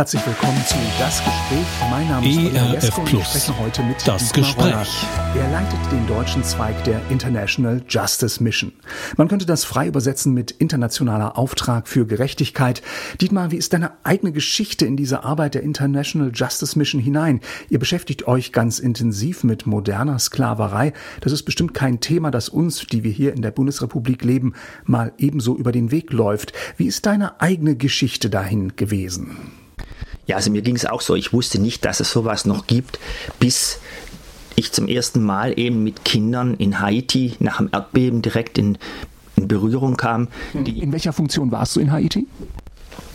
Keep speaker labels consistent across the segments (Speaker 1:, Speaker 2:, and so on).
Speaker 1: Herzlich willkommen zu Das Gespräch. Mein Name ist
Speaker 2: ERF
Speaker 1: Jesko und wir
Speaker 2: Plus.
Speaker 1: sprechen heute mit
Speaker 2: Das
Speaker 1: Dietmar
Speaker 2: Gespräch.
Speaker 1: Roller. Er leitet den deutschen Zweig der International Justice Mission. Man könnte das frei übersetzen mit internationaler Auftrag für Gerechtigkeit. Dietmar, wie ist deine eigene Geschichte in diese Arbeit der International Justice Mission hinein? Ihr beschäftigt euch ganz intensiv mit moderner Sklaverei. Das ist bestimmt kein Thema, das uns, die wir hier in der Bundesrepublik leben, mal ebenso über den Weg läuft. Wie ist deine eigene Geschichte dahin gewesen?
Speaker 3: Ja, also mir ging es auch so. Ich wusste nicht, dass es sowas noch gibt, bis ich zum ersten Mal eben mit Kindern in Haiti nach dem Erdbeben direkt in, in Berührung kam. Die,
Speaker 1: In welcher Funktion warst du in Haiti?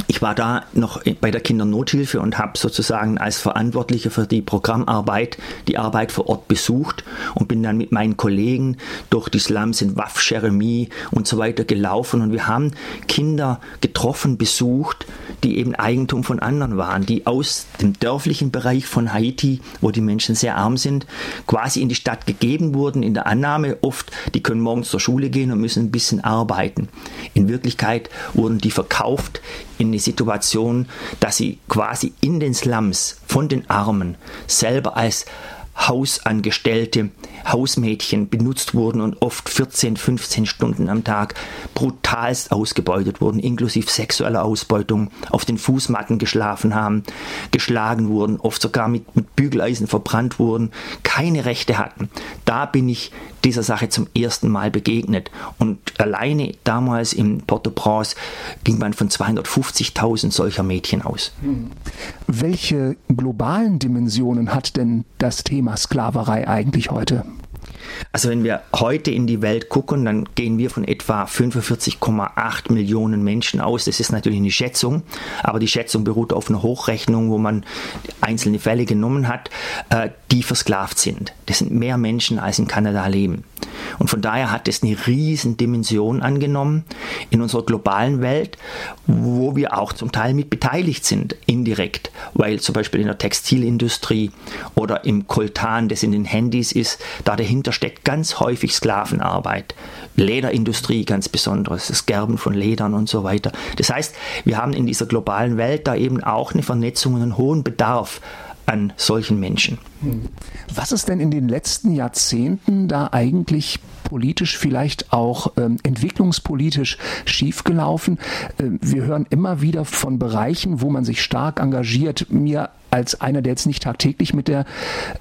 Speaker 3: Ich war da noch bei der Kindernothilfe und habe sozusagen als Verantwortlicher für die Programmarbeit die Arbeit vor Ort besucht und bin dann mit meinen Kollegen durch die Slums in Waf, Jeremie und so weiter gelaufen und wir haben Kinder getroffen, besucht, die eben Eigentum von anderen waren, die aus dem dörflichen Bereich von Haiti, wo die Menschen sehr arm sind, quasi in die Stadt gegeben wurden, in der Annahme oft, die können morgens zur Schule gehen und müssen ein bisschen arbeiten. In Wirklichkeit wurden die verkauft in eine Situation, dass sie quasi in den Slums von den Armen selber als Hausangestellte, Hausmädchen benutzt wurden und oft 14, 15 Stunden am Tag brutalst ausgebeutet wurden, inklusive sexueller Ausbeutung, auf den Fußmatten geschlafen haben, geschlagen wurden, oft sogar mit, mit Bügeleisen verbrannt wurden, keine Rechte hatten. Da bin ich dieser Sache zum ersten Mal begegnet. Und alleine damals in Port-au-Prince ging man von 250.000 solcher Mädchen aus.
Speaker 1: Welche globalen Dimensionen hat denn das Thema Sklaverei eigentlich heute?
Speaker 3: Also wenn wir heute in die Welt gucken, dann gehen wir von etwa 45,8 Millionen Menschen aus. Das ist natürlich eine Schätzung, aber die Schätzung beruht auf einer Hochrechnung, wo man einzelne Fälle genommen hat, äh, die versklavt sind. Das sind mehr Menschen, als in Kanada leben. Und von daher hat es eine riesen Dimension angenommen in unserer globalen Welt, wo wir auch zum Teil mit beteiligt sind, indirekt, weil zum Beispiel in der Textilindustrie oder im Koltan, das in den Handys ist, da dahinter steckt ganz häufig Sklavenarbeit. Lederindustrie ganz besonders, das Gerben von Ledern und so weiter. Das heißt, wir haben in dieser globalen Welt da eben auch eine Vernetzung und einen hohen Bedarf an solchen Menschen.
Speaker 1: Was ist denn in den letzten Jahrzehnten da eigentlich politisch, vielleicht auch ähm, entwicklungspolitisch schiefgelaufen? Ähm, wir hören immer wieder von Bereichen, wo man sich stark engagiert. Mir als einer, der jetzt nicht tagtäglich mit der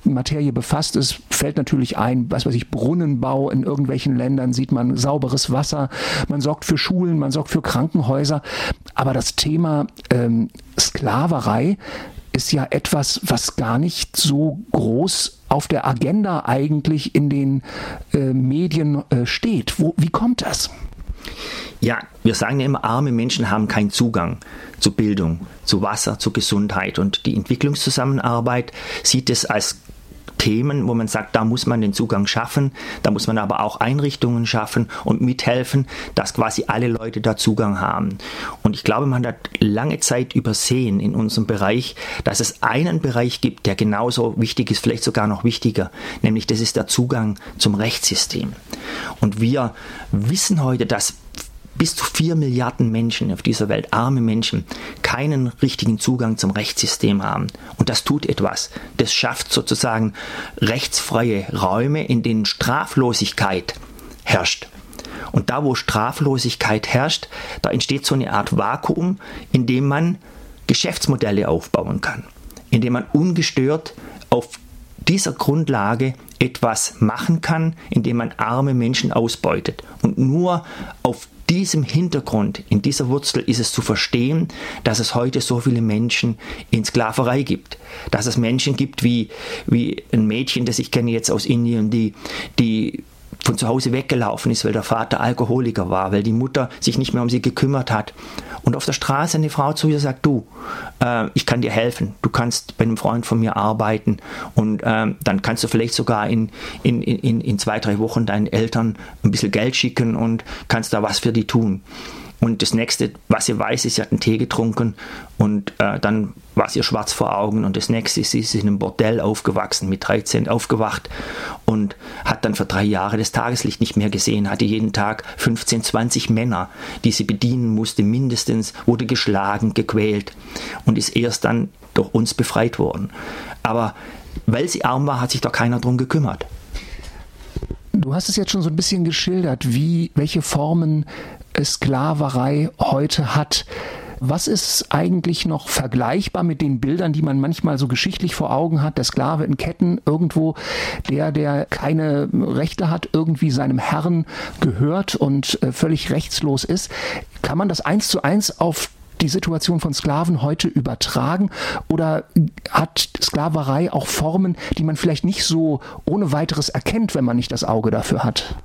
Speaker 1: Materie befasst ist, fällt natürlich ein, was weiß ich, Brunnenbau in irgendwelchen Ländern, sieht man sauberes Wasser, man sorgt für Schulen, man sorgt für Krankenhäuser. Aber das Thema ähm, Sklaverei ist ja etwas, was gar nicht so groß auf der Agenda eigentlich in den äh, Medien äh, steht. Wo, wie kommt das?
Speaker 3: Ja, wir sagen ja immer, arme Menschen haben keinen Zugang zu Bildung, zu Wasser, zu Gesundheit. Und die Entwicklungszusammenarbeit sieht es als Themen, wo man sagt, da muss man den Zugang schaffen, da muss man aber auch Einrichtungen schaffen und mithelfen, dass quasi alle Leute da Zugang haben. Und ich glaube, man hat lange Zeit übersehen in unserem Bereich, dass es einen Bereich gibt, der genauso wichtig ist, vielleicht sogar noch wichtiger, nämlich das ist der Zugang zum Rechtssystem. Und wir wissen heute, dass bis zu vier Milliarden Menschen auf dieser Welt, arme Menschen, keinen richtigen Zugang zum Rechtssystem haben. Und das tut etwas. Das schafft sozusagen rechtsfreie Räume, in denen Straflosigkeit herrscht. Und da, wo Straflosigkeit herrscht, da entsteht so eine Art Vakuum, in dem man Geschäftsmodelle aufbauen kann, in dem man ungestört auf dieser Grundlage etwas machen kann, indem man arme Menschen ausbeutet. Und nur auf diesem Hintergrund, in dieser Wurzel ist es zu verstehen, dass es heute so viele Menschen in Sklaverei gibt. Dass es Menschen gibt wie, wie ein Mädchen, das ich kenne jetzt aus Indien, die, die von zu Hause weggelaufen ist, weil der Vater Alkoholiker war, weil die Mutter sich nicht mehr um sie gekümmert hat. Und auf der Straße eine Frau zu ihr sagt, du, äh, ich kann dir helfen, du kannst bei einem Freund von mir arbeiten und ähm, dann kannst du vielleicht sogar in, in, in, in zwei, drei Wochen deinen Eltern ein bisschen Geld schicken und kannst da was für die tun. Und das nächste, was sie weiß, ist, sie hat einen Tee getrunken und äh, dann war es ihr schwarz vor Augen. Und das nächste ist, sie ist in einem Bordell aufgewachsen, mit 13 aufgewacht und hat dann für drei Jahre das Tageslicht nicht mehr gesehen, hatte jeden Tag 15, 20 Männer, die sie bedienen musste, mindestens, wurde geschlagen, gequält und ist erst dann durch uns befreit worden. Aber weil sie arm war, hat sich doch keiner drum gekümmert.
Speaker 1: Du hast es jetzt schon so ein bisschen geschildert, wie, welche Formen Sklaverei heute hat. Was ist eigentlich noch vergleichbar mit den Bildern, die man manchmal so geschichtlich vor Augen hat? Der Sklave in Ketten irgendwo, der, der keine Rechte hat, irgendwie seinem Herrn gehört und äh, völlig rechtslos ist. Kann man das eins zu eins auf die Situation von Sklaven heute übertragen oder hat Sklaverei auch Formen, die man vielleicht nicht so ohne weiteres erkennt, wenn man nicht das Auge dafür hat?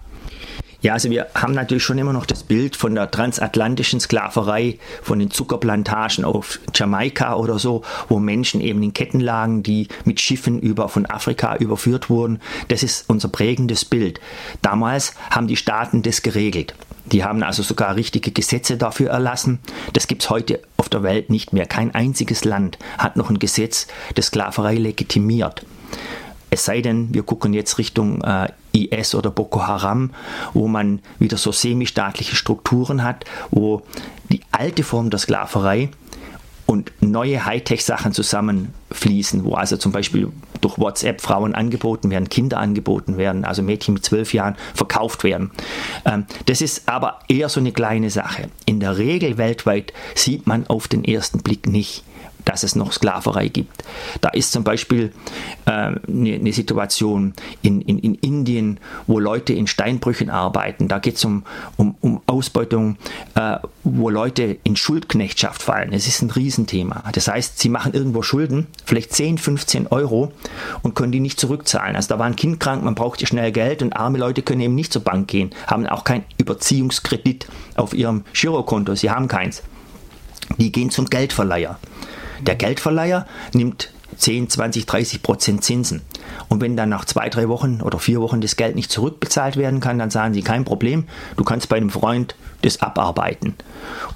Speaker 3: Ja, also wir haben natürlich schon immer noch das Bild von der transatlantischen Sklaverei, von den Zuckerplantagen auf Jamaika oder so, wo Menschen eben in Ketten lagen, die mit Schiffen über, von Afrika überführt wurden. Das ist unser prägendes Bild. Damals haben die Staaten das geregelt. Die haben also sogar richtige Gesetze dafür erlassen. Das gibt es heute auf der Welt nicht mehr. Kein einziges Land hat noch ein Gesetz, das Sklaverei legitimiert. Es sei denn, wir gucken jetzt Richtung äh, IS oder Boko Haram, wo man wieder so semi-staatliche Strukturen hat, wo die alte Form der Sklaverei und neue Hightech-Sachen zusammenfließen, wo also zum Beispiel durch WhatsApp Frauen angeboten werden, Kinder angeboten werden, also Mädchen mit zwölf Jahren verkauft werden. Ähm, das ist aber eher so eine kleine Sache. In der Regel weltweit sieht man auf den ersten Blick nicht, dass es noch Sklaverei gibt. Da ist zum Beispiel äh, eine, eine, Situation in, in, in, Indien, wo Leute in Steinbrüchen arbeiten. Da geht es um, um, um, Ausbeutung, äh, wo Leute in Schuldknechtschaft fallen. Es ist ein Riesenthema. Das heißt, sie machen irgendwo Schulden, vielleicht 10, 15 Euro und können die nicht zurückzahlen. Also da war ein Kind krank, man braucht schnell Geld und arme Leute können eben nicht zur Bank gehen, haben auch keinen Überziehungskredit auf ihrem Girokonto, sie haben keins. Die gehen zum Geldverleiher. Der Geldverleiher nimmt 10, 20, 30 Prozent Zinsen. Und wenn dann nach zwei, drei Wochen oder vier Wochen das Geld nicht zurückbezahlt werden kann, dann sagen sie, kein Problem, du kannst bei einem Freund das abarbeiten.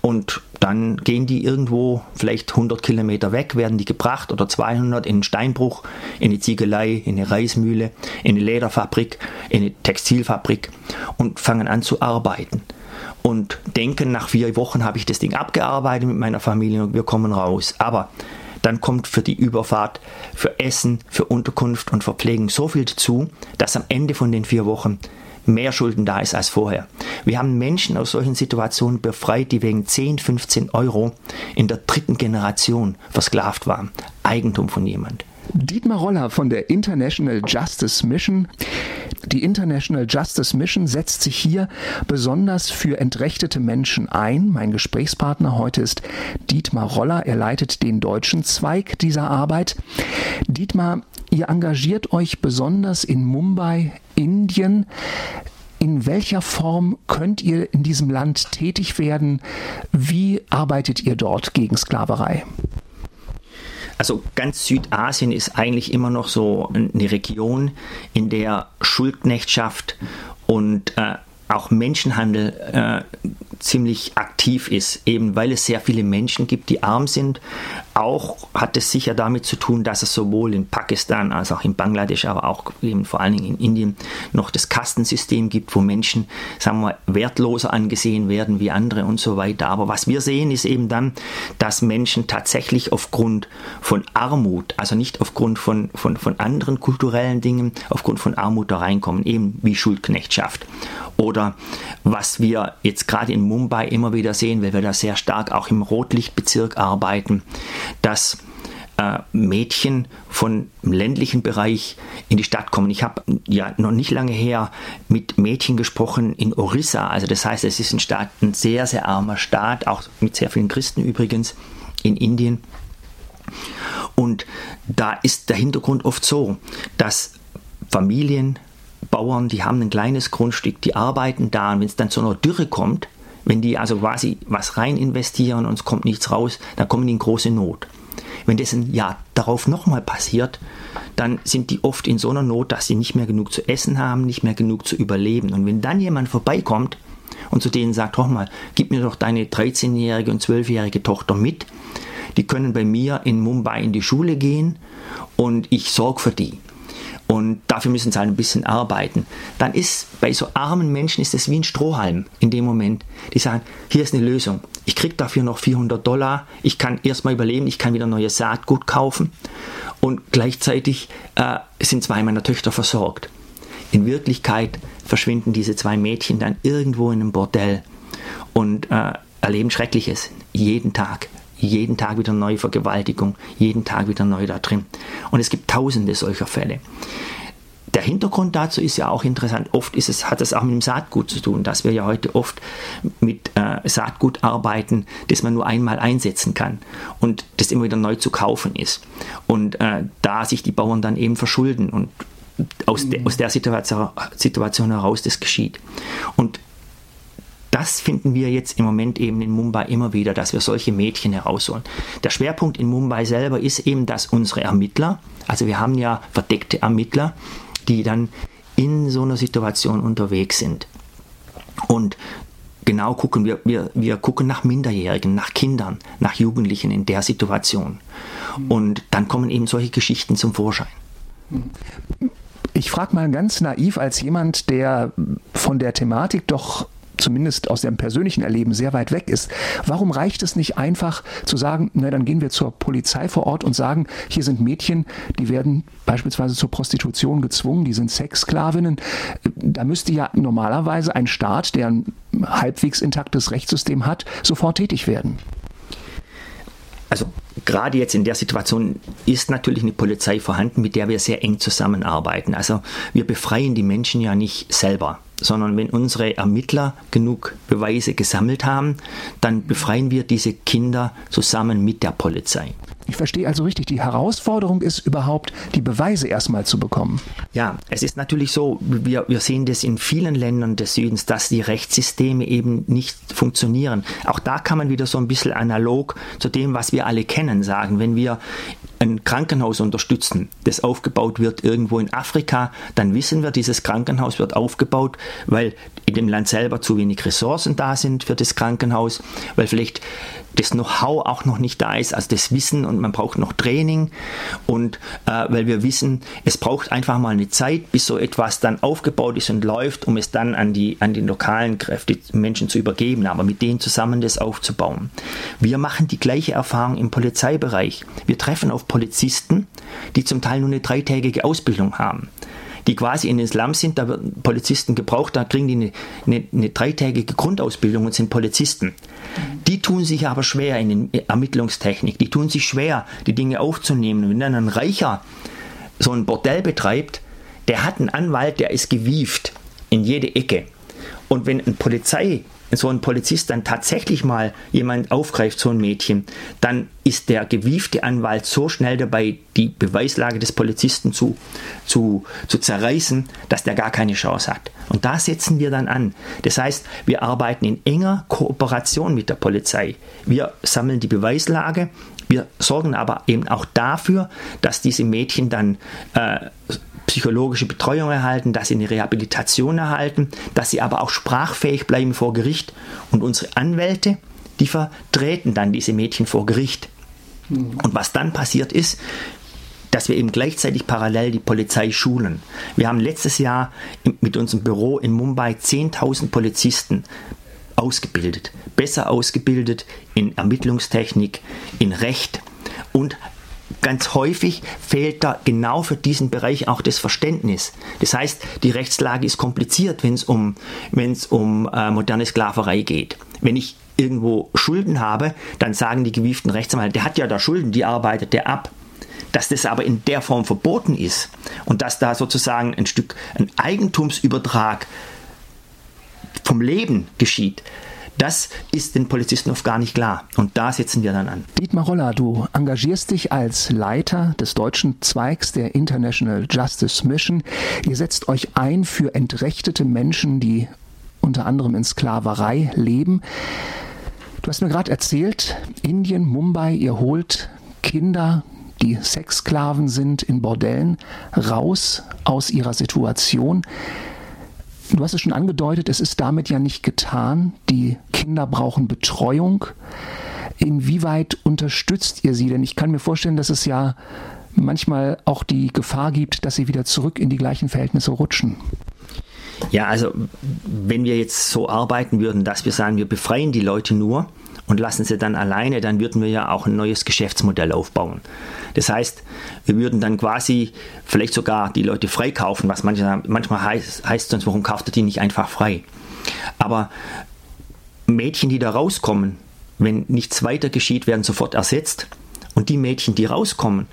Speaker 3: Und dann gehen die irgendwo vielleicht 100 Kilometer weg, werden die gebracht oder 200 in einen Steinbruch, in eine Ziegelei, in eine Reismühle, in eine Lederfabrik, in eine Textilfabrik und fangen an zu arbeiten und denken, nach vier Wochen habe ich das Ding abgearbeitet mit meiner Familie und wir kommen raus. Aber dann kommt für die Überfahrt, für Essen, für Unterkunft und Verpflegung so viel dazu, dass am Ende von den vier Wochen mehr Schulden da ist als vorher. Wir haben Menschen aus solchen Situationen befreit, die wegen 10, 15 Euro in der dritten Generation versklavt waren. Eigentum von jemand.
Speaker 1: Dietmar Roller von der International Justice Mission. Die International Justice Mission setzt sich hier besonders für entrechtete Menschen ein. Mein Gesprächspartner heute ist Dietmar Roller. Er leitet den deutschen Zweig dieser Arbeit. Dietmar, ihr engagiert euch besonders in Mumbai, Indien. In welcher Form könnt ihr in diesem Land tätig werden? Wie arbeitet ihr dort gegen Sklaverei?
Speaker 3: Also ganz Südasien ist eigentlich immer noch so eine Region, in der Schuldknechtschaft und äh, auch Menschenhandel äh, ziemlich aktiv ist, eben weil es sehr viele Menschen gibt, die arm sind. Auch hat es sicher damit zu tun, dass es sowohl in Pakistan als auch in Bangladesch, aber auch eben vor allen Dingen in Indien noch das Kastensystem gibt, wo Menschen, sagen wir, wertloser angesehen werden wie andere und so weiter. Aber was wir sehen, ist eben dann, dass Menschen tatsächlich aufgrund von Armut, also nicht aufgrund von, von, von anderen kulturellen Dingen, aufgrund von Armut da reinkommen, eben wie Schuldknechtschaft. Oder was wir jetzt gerade in Mumbai immer wieder sehen, weil wir da sehr stark auch im Rotlichtbezirk arbeiten, dass äh, Mädchen von ländlichen Bereich in die Stadt kommen. Ich habe ja noch nicht lange her mit Mädchen gesprochen in Orissa. Also das heißt, es ist ein Staat, ein sehr, sehr armer Staat, auch mit sehr vielen Christen übrigens in Indien. Und da ist der Hintergrund oft so, dass Familien Bauern, die haben ein kleines Grundstück, die arbeiten da und wenn es dann zu einer Dürre kommt, wenn die also quasi was rein investieren und es kommt nichts raus, dann kommen die in große Not. Wenn das ein Jahr darauf nochmal passiert, dann sind die oft in so einer Not, dass sie nicht mehr genug zu essen haben, nicht mehr genug zu überleben. Und wenn dann jemand vorbeikommt und zu denen sagt, hör mal, gib mir doch deine 13-jährige und 12-jährige Tochter mit. Die können bei mir in Mumbai in die Schule gehen und ich sorge für die. Und dafür müssen sie halt ein bisschen arbeiten. Dann ist bei so armen Menschen ist es wie ein Strohhalm in dem Moment. Die sagen, hier ist eine Lösung. Ich kriege dafür noch 400 Dollar. Ich kann erstmal überleben. Ich kann wieder neues Saatgut kaufen. Und gleichzeitig äh, sind zwei meiner Töchter versorgt. In Wirklichkeit verschwinden diese zwei Mädchen dann irgendwo in einem Bordell und äh, erleben Schreckliches jeden Tag jeden Tag wieder neue Vergewaltigung, jeden Tag wieder neu da drin. Und es gibt tausende solcher Fälle. Der Hintergrund dazu ist ja auch interessant. Oft ist es, hat es auch mit dem Saatgut zu tun, dass wir ja heute oft mit äh, Saatgut arbeiten, das man nur einmal einsetzen kann und das immer wieder neu zu kaufen ist. Und äh, da sich die Bauern dann eben verschulden und aus, de, aus der Situation, Situation heraus das geschieht. Und das finden wir jetzt im Moment eben in Mumbai immer wieder, dass wir solche Mädchen herausholen. Der Schwerpunkt in Mumbai selber ist eben, dass unsere Ermittler, also wir haben ja verdeckte Ermittler, die dann in so einer Situation unterwegs sind. Und genau gucken wir, wir, wir gucken nach Minderjährigen, nach Kindern, nach Jugendlichen in der Situation. Und dann kommen eben solche Geschichten zum Vorschein.
Speaker 1: Ich frage mal ganz naiv als jemand, der von der Thematik doch zumindest aus dem persönlichen Erleben sehr weit weg ist. Warum reicht es nicht einfach zu sagen, na dann gehen wir zur Polizei vor Ort und sagen, hier sind Mädchen, die werden beispielsweise zur Prostitution gezwungen, die sind Sexsklavinnen. Da müsste ja normalerweise ein Staat, der ein halbwegs intaktes Rechtssystem hat, sofort tätig werden.
Speaker 3: Also gerade jetzt in der Situation ist natürlich eine Polizei vorhanden, mit der wir sehr eng zusammenarbeiten. Also wir befreien die Menschen ja nicht selber sondern wenn unsere Ermittler genug Beweise gesammelt haben, dann befreien wir diese Kinder zusammen mit der Polizei.
Speaker 1: Ich verstehe also richtig, die Herausforderung ist überhaupt, die Beweise erstmal zu bekommen.
Speaker 3: Ja, es ist natürlich so, wir, wir sehen das in vielen Ländern des Südens, dass die Rechtssysteme eben nicht funktionieren. Auch da kann man wieder so ein bisschen analog zu dem, was wir alle kennen, sagen. Wenn wir ein Krankenhaus unterstützen, das aufgebaut wird irgendwo in Afrika, dann wissen wir, dieses Krankenhaus wird aufgebaut, weil in dem Land selber zu wenig Ressourcen da sind für das Krankenhaus, weil vielleicht das Know-how auch noch nicht da ist, also das Wissen und man braucht noch Training und äh, weil wir wissen, es braucht einfach mal eine Zeit, bis so etwas dann aufgebaut ist und läuft, um es dann an die, an die lokalen Kräfte, Menschen zu übergeben, aber mit denen zusammen das aufzubauen. Wir machen die gleiche Erfahrung im Polizeibereich. Wir treffen auf Polizisten, die zum Teil nur eine dreitägige Ausbildung haben die quasi in den Slums sind, da werden Polizisten gebraucht, da kriegen die eine, eine, eine dreitägige Grundausbildung und sind Polizisten. Die tun sich aber schwer in der Ermittlungstechnik, die tun sich schwer, die Dinge aufzunehmen. Wenn dann ein Reicher so ein Bordell betreibt, der hat einen Anwalt, der ist gewieft in jede Ecke. Und wenn ein Polizei so ein Polizist dann tatsächlich mal jemand aufgreift, so ein Mädchen, dann ist der gewiefte Anwalt so schnell dabei, die Beweislage des Polizisten zu, zu, zu zerreißen, dass der gar keine Chance hat. Und da setzen wir dann an. Das heißt, wir arbeiten in enger Kooperation mit der Polizei. Wir sammeln die Beweislage, wir sorgen aber eben auch dafür, dass diese Mädchen dann äh, psychologische Betreuung erhalten, dass sie eine Rehabilitation erhalten, dass sie aber auch sprachfähig bleiben vor Gericht. Und unsere Anwälte, die vertreten dann diese Mädchen vor Gericht. Mhm. Und was dann passiert ist, dass wir eben gleichzeitig parallel die Polizei schulen. Wir haben letztes Jahr mit unserem Büro in Mumbai 10.000 Polizisten ausgebildet, besser ausgebildet in Ermittlungstechnik, in Recht und ganz häufig fehlt da genau für diesen Bereich auch das Verständnis. Das heißt, die Rechtslage ist kompliziert, wenn es um, wenn's um äh, moderne Sklaverei geht. Wenn ich irgendwo Schulden habe, dann sagen die gewieften Rechtsanwälte, der hat ja da Schulden, die arbeitet der ab. Dass das aber in der Form verboten ist und dass da sozusagen ein Stück ein Eigentumsübertrag vom Leben geschieht, das ist den Polizisten oft gar nicht klar. Und da setzen wir dann an.
Speaker 1: Dietmar Roller, du engagierst dich als Leiter des deutschen Zweigs der International Justice Mission. Ihr setzt euch ein für entrechtete Menschen, die unter anderem in Sklaverei leben. Du hast mir gerade erzählt, Indien, Mumbai, ihr holt Kinder, die Sexsklaven sind in Bordellen, raus aus ihrer Situation. Du hast es schon angedeutet, es ist damit ja nicht getan. Die Kinder brauchen Betreuung. Inwieweit unterstützt ihr sie? Denn ich kann mir vorstellen, dass es ja manchmal auch die Gefahr gibt, dass sie wieder zurück in die gleichen Verhältnisse rutschen.
Speaker 3: Ja, also wenn wir jetzt so arbeiten würden, dass wir sagen, wir befreien die Leute nur und lassen sie dann alleine, dann würden wir ja auch ein neues Geschäftsmodell aufbauen. Das heißt, wir würden dann quasi vielleicht sogar die Leute freikaufen, was manchmal, manchmal heißt, heißt sonst, warum kauft ihr die nicht einfach frei? Aber Mädchen, die da rauskommen, wenn nichts weiter geschieht, werden sofort ersetzt. Und die Mädchen, die rauskommen,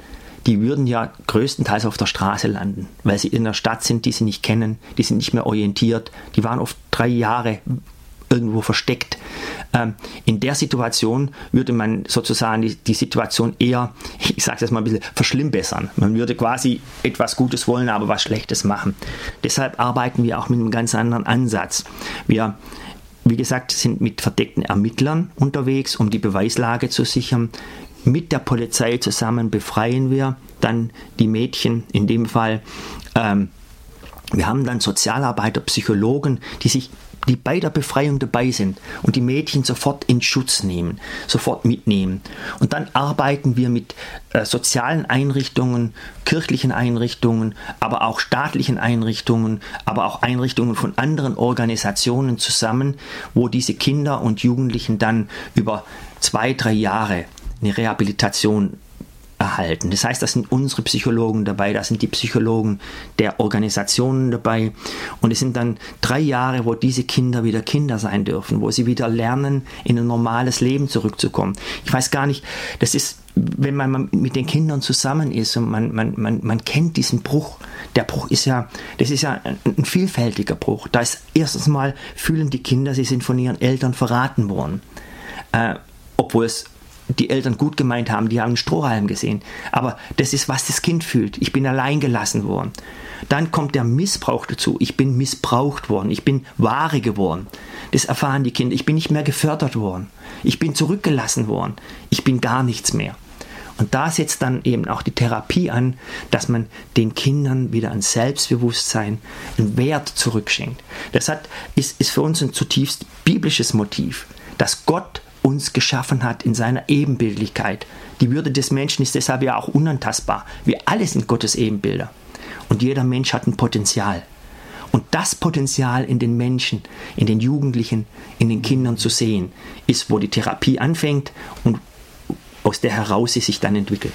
Speaker 3: die würden ja größtenteils auf der Straße landen, weil sie in einer Stadt sind, die sie nicht kennen, die sind nicht mehr orientiert, die waren oft drei Jahre irgendwo versteckt. Ähm, in der Situation würde man sozusagen die, die Situation eher, ich sage das mal ein bisschen, verschlimmbessern. Man würde quasi etwas Gutes wollen, aber was Schlechtes machen. Deshalb arbeiten wir auch mit einem ganz anderen Ansatz. Wir wie gesagt, sind mit verdeckten Ermittlern unterwegs, um die Beweislage zu sichern. Mit der Polizei zusammen befreien wir dann die Mädchen, in dem Fall. Ähm, wir haben dann Sozialarbeiter, Psychologen, die sich die bei der Befreiung dabei sind und die Mädchen sofort in Schutz nehmen, sofort mitnehmen. Und dann arbeiten wir mit äh, sozialen Einrichtungen, kirchlichen Einrichtungen, aber auch staatlichen Einrichtungen, aber auch Einrichtungen von anderen Organisationen zusammen, wo diese Kinder und Jugendlichen dann über zwei, drei Jahre eine Rehabilitation erhalten. Das heißt, da sind unsere Psychologen dabei, da sind die Psychologen der Organisationen dabei und es sind dann drei Jahre, wo diese Kinder wieder Kinder sein dürfen, wo sie wieder lernen, in ein normales Leben zurückzukommen. Ich weiß gar nicht, das ist, wenn man mit den Kindern zusammen ist und man, man, man, man kennt diesen Bruch, der Bruch ist ja, das ist ja ein, vielfältiger Bruch. Da ist erstens mal fühlen die Kinder, sie sind von ihren Eltern verraten worden. Äh, obwohl es die Eltern gut gemeint haben, die haben einen Strohhalm gesehen. Aber das ist, was das Kind fühlt. Ich bin allein gelassen worden. Dann kommt der Missbrauch dazu. Ich bin missbraucht worden. Ich bin Ware geworden. Das erfahren die Kinder. Ich bin nicht mehr gefördert worden. Ich bin zurückgelassen worden. Ich bin gar nichts mehr. Und da setzt dann eben auch die Therapie an, dass man den Kindern wieder ein Selbstbewusstsein, einen Wert zurückschenkt. Das hat, ist, ist für uns ein zutiefst biblisches Motiv, dass Gott uns geschaffen hat in seiner Ebenbildlichkeit. Die Würde des Menschen ist deshalb ja auch unantastbar. Wir alle sind Gottes Ebenbilder. Und jeder Mensch hat ein Potenzial. Und das Potenzial in den Menschen, in den Jugendlichen, in den Kindern zu sehen, ist, wo die Therapie anfängt und aus der heraus sie sich dann entwickelt.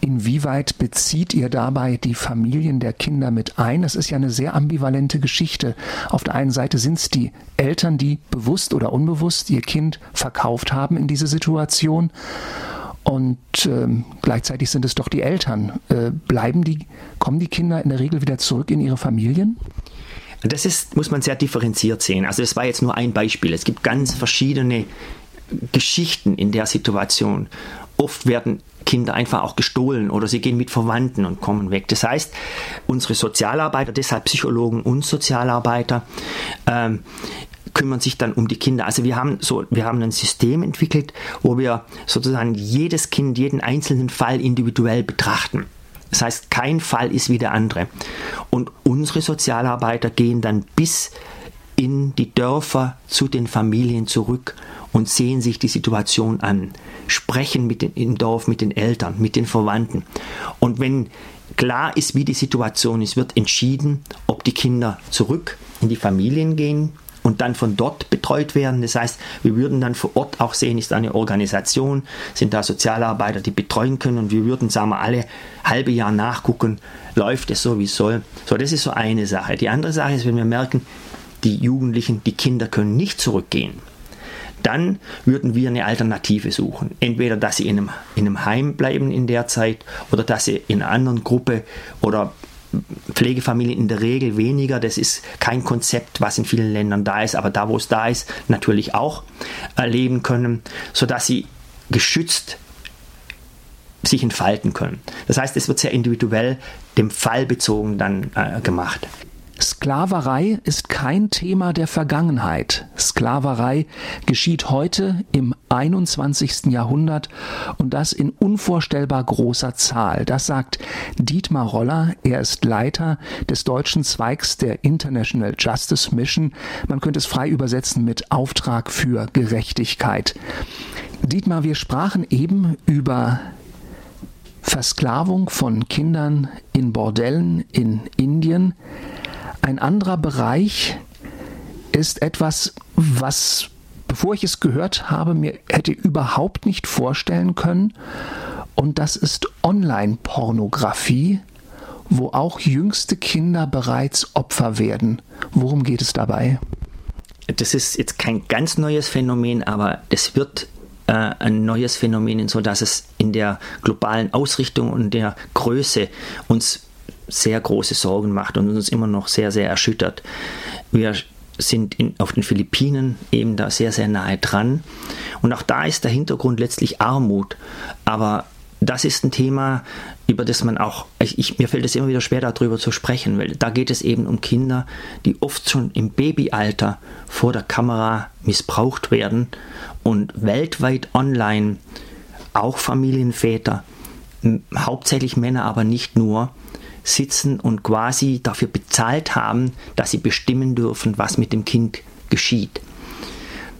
Speaker 1: Inwieweit bezieht ihr dabei die Familien der Kinder mit ein? Das ist ja eine sehr ambivalente Geschichte. Auf der einen Seite sind es die Eltern, die bewusst oder unbewusst ihr Kind verkauft haben in diese Situation. Und ähm, gleichzeitig sind es doch die Eltern. Äh, bleiben die, kommen die Kinder in der Regel wieder zurück in ihre Familien?
Speaker 3: Das ist, muss man sehr differenziert sehen. Also das war jetzt nur ein Beispiel. Es gibt ganz verschiedene Geschichten in der Situation. Oft werden Kinder einfach auch gestohlen oder sie gehen mit Verwandten und kommen weg. Das heißt, unsere Sozialarbeiter, deshalb Psychologen und Sozialarbeiter, ähm, kümmern sich dann um die Kinder. Also wir haben so, wir haben ein System entwickelt, wo wir sozusagen jedes Kind, jeden einzelnen Fall individuell betrachten. Das heißt, kein Fall ist wie der andere. Und unsere Sozialarbeiter gehen dann bis in die Dörfer zu den Familien zurück und sehen sich die Situation an, sprechen mit den, im Dorf mit den Eltern, mit den Verwandten. Und wenn klar ist, wie die Situation ist, wird entschieden, ob die Kinder zurück in die Familien gehen und dann von dort betreut werden. Das heißt, wir würden dann vor Ort auch sehen, ist eine Organisation, sind da Sozialarbeiter, die betreuen können und wir würden, sagen wir, alle halbe Jahr nachgucken, läuft es so, wie es soll. So, das ist so eine Sache. Die andere Sache ist, wenn wir merken, die Jugendlichen, die Kinder können nicht zurückgehen, dann würden wir eine Alternative suchen. Entweder, dass sie in einem, in einem Heim bleiben in der Zeit oder dass sie in einer anderen Gruppe oder Pflegefamilien in der Regel weniger. Das ist kein Konzept, was in vielen Ländern da ist, aber da, wo es da ist, natürlich auch erleben können, sodass sie geschützt sich entfalten können. Das heißt, es wird sehr individuell dem Fall bezogen dann äh, gemacht.
Speaker 1: Sklaverei ist kein Thema der Vergangenheit. Sklaverei geschieht heute im 21. Jahrhundert und das in unvorstellbar großer Zahl. Das sagt Dietmar Roller. Er ist Leiter des deutschen Zweigs der International Justice Mission. Man könnte es frei übersetzen mit Auftrag für Gerechtigkeit. Dietmar, wir sprachen eben über Versklavung von Kindern in Bordellen in Indien. Ein anderer Bereich ist etwas, was, bevor ich es gehört habe, mir hätte überhaupt nicht vorstellen können. Und das ist Online-Pornografie, wo auch jüngste Kinder bereits Opfer werden. Worum geht es dabei?
Speaker 3: Das ist jetzt kein ganz neues Phänomen, aber es wird äh, ein neues Phänomen, so dass es in der globalen Ausrichtung und der Größe uns sehr große Sorgen macht und uns immer noch sehr, sehr erschüttert. Wir sind in, auf den Philippinen eben da sehr, sehr nahe dran. Und auch da ist der Hintergrund letztlich Armut. Aber das ist ein Thema, über das man auch, ich, mir fällt es immer wieder schwer, darüber zu sprechen, weil da geht es eben um Kinder, die oft schon im Babyalter vor der Kamera missbraucht werden und weltweit online auch Familienväter, hauptsächlich Männer, aber nicht nur, sitzen und quasi dafür bezahlt haben, dass sie bestimmen dürfen, was mit dem Kind geschieht.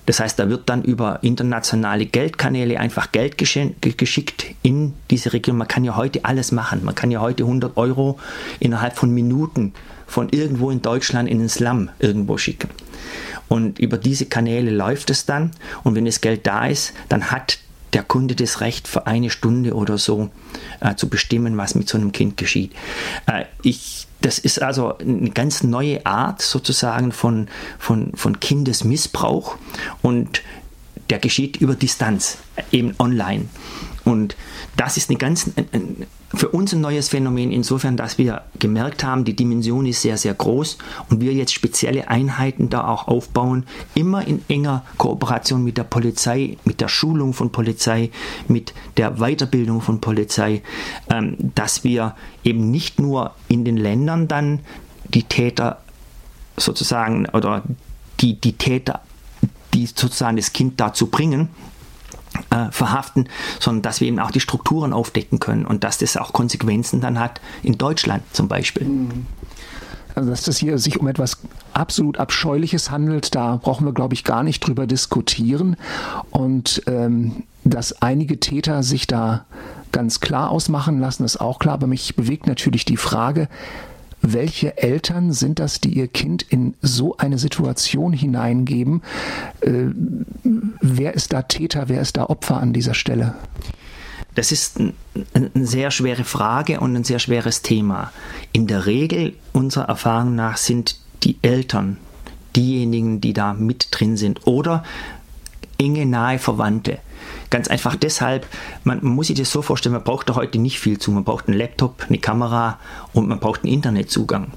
Speaker 3: Das heißt, da wird dann über internationale Geldkanäle einfach Geld geschickt in diese Region. Man kann ja heute alles machen. Man kann ja heute 100 Euro innerhalb von Minuten von irgendwo in Deutschland in den Slum irgendwo schicken. Und über diese Kanäle läuft es dann. Und wenn das Geld da ist, dann hat der Kunde das Recht, für eine Stunde oder so äh, zu bestimmen, was mit so einem Kind geschieht. Äh, ich, das ist also eine ganz neue Art sozusagen von, von, von Kindesmissbrauch und der geschieht über Distanz, eben online. Und das ist eine ganz, für uns ein neues Phänomen insofern, dass wir gemerkt haben, die Dimension ist sehr, sehr groß und wir jetzt spezielle Einheiten da auch aufbauen, immer in enger Kooperation mit der Polizei, mit der Schulung von Polizei, mit der Weiterbildung von Polizei, ähm, dass wir eben nicht nur in den Ländern dann die Täter sozusagen oder die, die Täter, die sozusagen das Kind dazu bringen, äh, verhaften, sondern dass wir eben auch die Strukturen aufdecken können und dass das auch Konsequenzen dann hat in Deutschland zum Beispiel.
Speaker 1: Mhm. Also dass das hier sich um etwas absolut Abscheuliches handelt, da brauchen wir, glaube ich, gar nicht drüber diskutieren. Und ähm, dass einige Täter sich da ganz klar ausmachen lassen, ist auch klar. Aber mich bewegt natürlich die Frage, welche Eltern sind das, die ihr Kind in so eine Situation hineingeben? Äh, wer ist da Täter, wer ist da Opfer an dieser Stelle?
Speaker 3: Das ist eine sehr schwere Frage und ein sehr schweres Thema. In der Regel, unserer Erfahrung nach, sind die Eltern diejenigen, die da mit drin sind oder enge, nahe Verwandte. Ganz einfach deshalb, man, man, muss sich das so vorstellen, man braucht da heute nicht viel zu. Man braucht einen Laptop, eine Kamera und man braucht einen Internetzugang.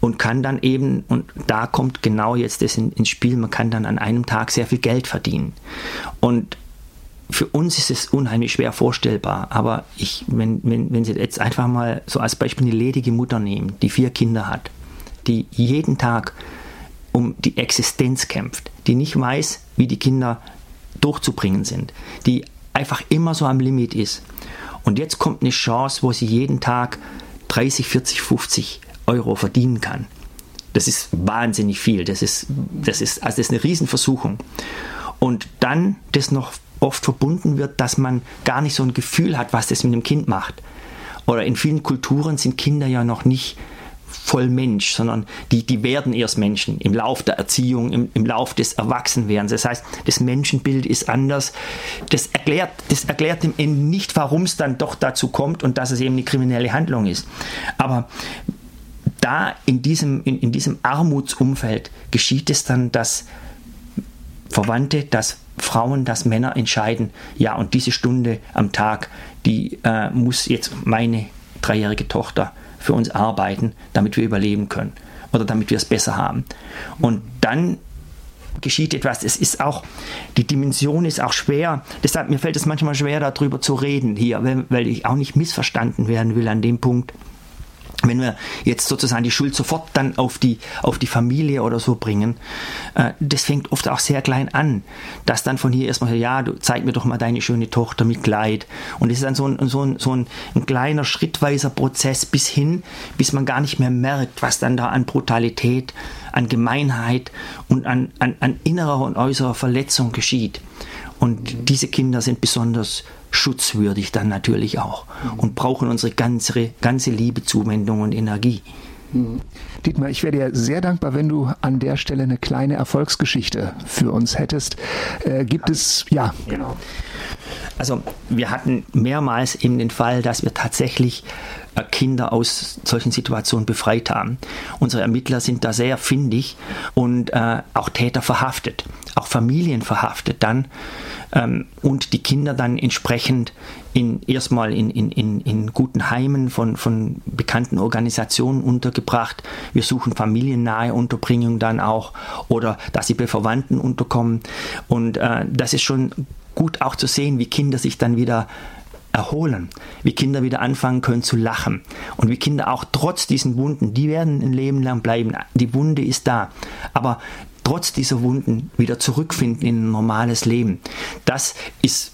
Speaker 3: Und kann dann eben, und da kommt genau jetzt das in, ins Spiel, man kann dann an einem Tag sehr viel Geld verdienen. Und für uns ist es unheimlich schwer vorstellbar, aber ich, wenn, wenn, wenn Sie jetzt einfach mal so als Beispiel eine ledige Mutter nehmen, die vier Kinder hat, die jeden Tag um die Existenz kämpft, die nicht weiß, wie die Kinder durchzubringen sind, die einfach immer so am Limit ist. Und jetzt kommt eine Chance, wo sie jeden Tag 30, 40, 50 Euro verdienen kann. Das ist wahnsinnig viel. Das ist, das ist, also das ist eine Riesenversuchung. Und dann das noch oft verbunden wird, dass man gar nicht so ein Gefühl hat, was das mit dem Kind macht. Oder in vielen Kulturen sind Kinder ja noch nicht voll Mensch, sondern die, die werden erst Menschen im Lauf der Erziehung, im, im Lauf des Erwachsenwerdens. Das heißt, das Menschenbild ist anders. Das erklärt, das erklärt dem Ende nicht, warum es dann doch dazu kommt und dass es eben eine kriminelle Handlung ist. Aber da in diesem, in, in diesem Armutsumfeld geschieht es dann, dass Verwandte, dass Frauen, dass Männer entscheiden, ja, und diese Stunde am Tag, die äh, muss jetzt meine dreijährige Tochter für uns arbeiten, damit wir überleben können oder damit wir es besser haben. Und dann geschieht etwas. Es ist auch, die Dimension ist auch schwer. Deshalb mir fällt es manchmal schwer, darüber zu reden hier, weil, ich auch nicht missverstanden werden will an dem Punkt. Wenn wir jetzt sozusagen die Schuld sofort dann auf die, auf die Familie oder so bringen, äh, das fängt oft auch sehr klein an, dass dann von hier erstmal, ja, du zeig mir doch mal deine schöne Tochter mit Kleid. Und es ist dann so ein, so, ein, so ein, ein kleiner, schrittweiser Prozess bis hin, bis man gar nicht mehr merkt, was dann da an Brutalität, an Gemeinheit und an, an, an innerer und äußerer Verletzung geschieht. Und diese Kinder sind besonders schutzwürdig dann natürlich auch und brauchen unsere ganze, ganze Liebe, Zuwendung und Energie.
Speaker 1: Hm. Dietmar, ich wäre dir sehr dankbar, wenn du an der Stelle eine kleine Erfolgsgeschichte für uns hättest. Äh, gibt es, ja, genau.
Speaker 3: Also wir hatten mehrmals eben den Fall, dass wir tatsächlich äh, Kinder aus solchen Situationen befreit haben. Unsere Ermittler sind da sehr findig und äh, auch Täter verhaftet, auch Familien verhaftet dann ähm, und die Kinder dann entsprechend in, erstmal in, in, in, in guten Heimen von, von bekannten Organisationen untergebracht. Wir suchen familiennahe Unterbringung dann auch oder dass sie bei Verwandten unterkommen. Und äh, das ist schon gut auch zu sehen, wie Kinder sich dann wieder erholen, wie Kinder wieder anfangen können zu lachen und wie Kinder auch trotz diesen Wunden, die werden ein Leben lang bleiben, die Wunde ist da, aber trotz dieser Wunden wieder zurückfinden in ein normales Leben. Das ist